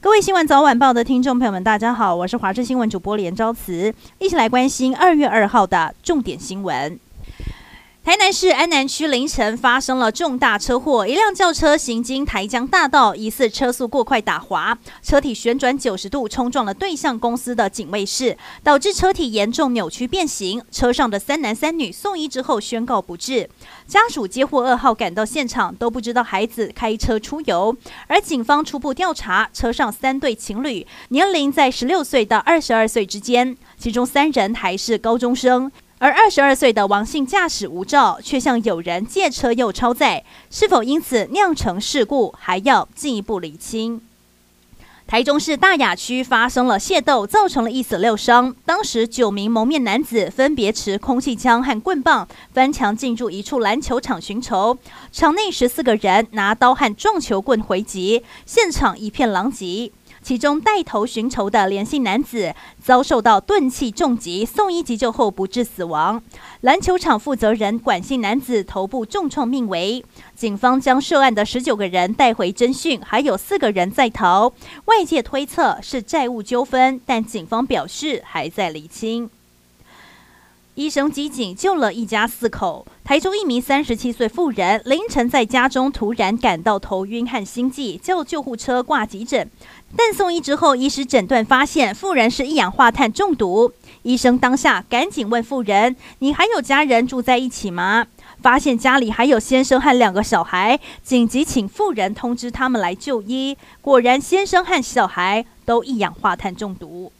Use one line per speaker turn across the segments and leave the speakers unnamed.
各位新闻早晚报的听众朋友们，大家好，我是华视新闻主播连昭慈，一起来关心二月二号的重点新闻。台南市安南区凌晨发生了重大车祸，一辆轿车行经台江大道，疑似车速过快打滑，车体旋转九十度冲撞了对向公司的警卫室，导致车体严重扭曲变形。车上的三男三女送医之后宣告不治。家属接获噩耗赶到现场，都不知道孩子开车出游。而警方初步调查，车上三对情侣年龄在十六岁到二十二岁之间，其中三人还是高中生。而二十二岁的王姓驾驶无照，却向友人借车又超载，是否因此酿成事故，还要进一步厘清。台中市大雅区发生了械斗，造成了一死六伤。当时九名蒙面男子分别持空气枪和棍棒，翻墙进入一处篮球场寻仇，场内十四个人拿刀和撞球棍回击，现场一片狼藉。其中带头寻仇的连姓男子遭受到钝器重击，送医急救后不治死亡。篮球场负责人管姓男子头部重创命危。警方将涉案的十九个人带回侦讯，还有四个人在逃。外界推测是债务纠纷，但警方表示还在厘清。医生机警救了一家四口。台中一名三十七岁妇人凌晨在家中突然感到头晕和心悸，叫救护车挂急诊。但送医之后，医师诊断发现妇人是一氧化碳中毒。医生当下赶紧问妇人：“你还有家人住在一起吗？”发现家里还有先生和两个小孩，紧急请妇人通知他们来就医。果然，先生和小孩都一氧化碳中毒。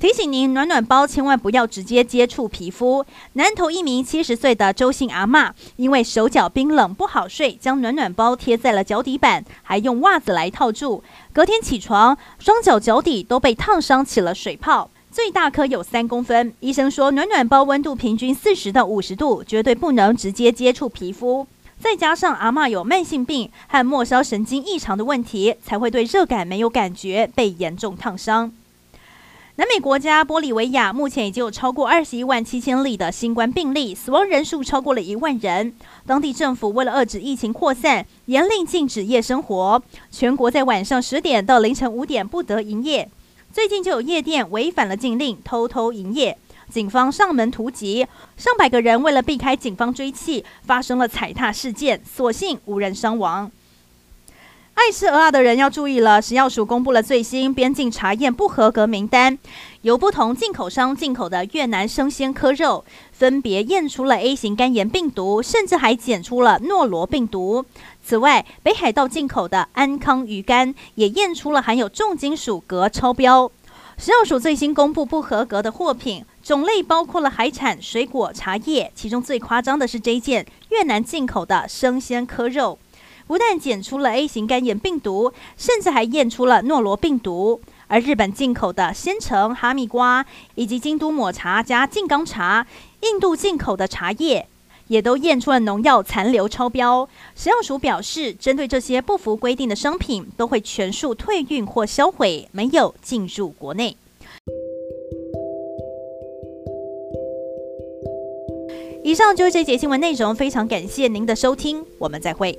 提醒您，暖暖包千万不要直接接触皮肤。南投一名七十岁的周姓阿嬷，因为手脚冰冷不好睡，将暖暖包贴在了脚底板，还用袜子来套住。隔天起床，双脚脚底都被烫伤起了水泡，最大颗有三公分。医生说，暖暖包温度平均四十到五十度，绝对不能直接接触皮肤。再加上阿嬷有慢性病和末梢神经异常的问题，才会对热感没有感觉，被严重烫伤。南美国家玻利维亚目前已经有超过二十一万七千例的新冠病例，死亡人数超过了一万人。当地政府为了遏制疫情扩散，严令禁止夜生活，全国在晚上十点到凌晨五点不得营业。最近就有夜店违反了禁令，偷偷营业，警方上门突击，上百个人为了避开警方追缉，发生了踩踏事件，所幸无人伤亡。爱吃蚵仔的人要注意了，食药署公布了最新边境查验不合格名单，由不同进口商进口的越南生鲜科肉，分别验出了 A 型肝炎病毒，甚至还检出了诺罗病毒。此外，北海道进口的安康鱼干也验出了含有重金属镉超标。食药署最新公布不合格的货品种类包括了海产、水果、茶叶，其中最夸张的是这件越南进口的生鲜科肉。不但检出了 A 型肝炎病毒，甚至还验出了诺罗病毒。而日本进口的鲜橙、哈密瓜，以及京都抹茶加静冈茶，印度进口的茶叶，也都验出了农药残留超标。食药署表示，针对这些不符规定的商品，都会全数退运或销毁，没有进入国内。以上就是这节新闻内容，非常感谢您的收听，我们再会。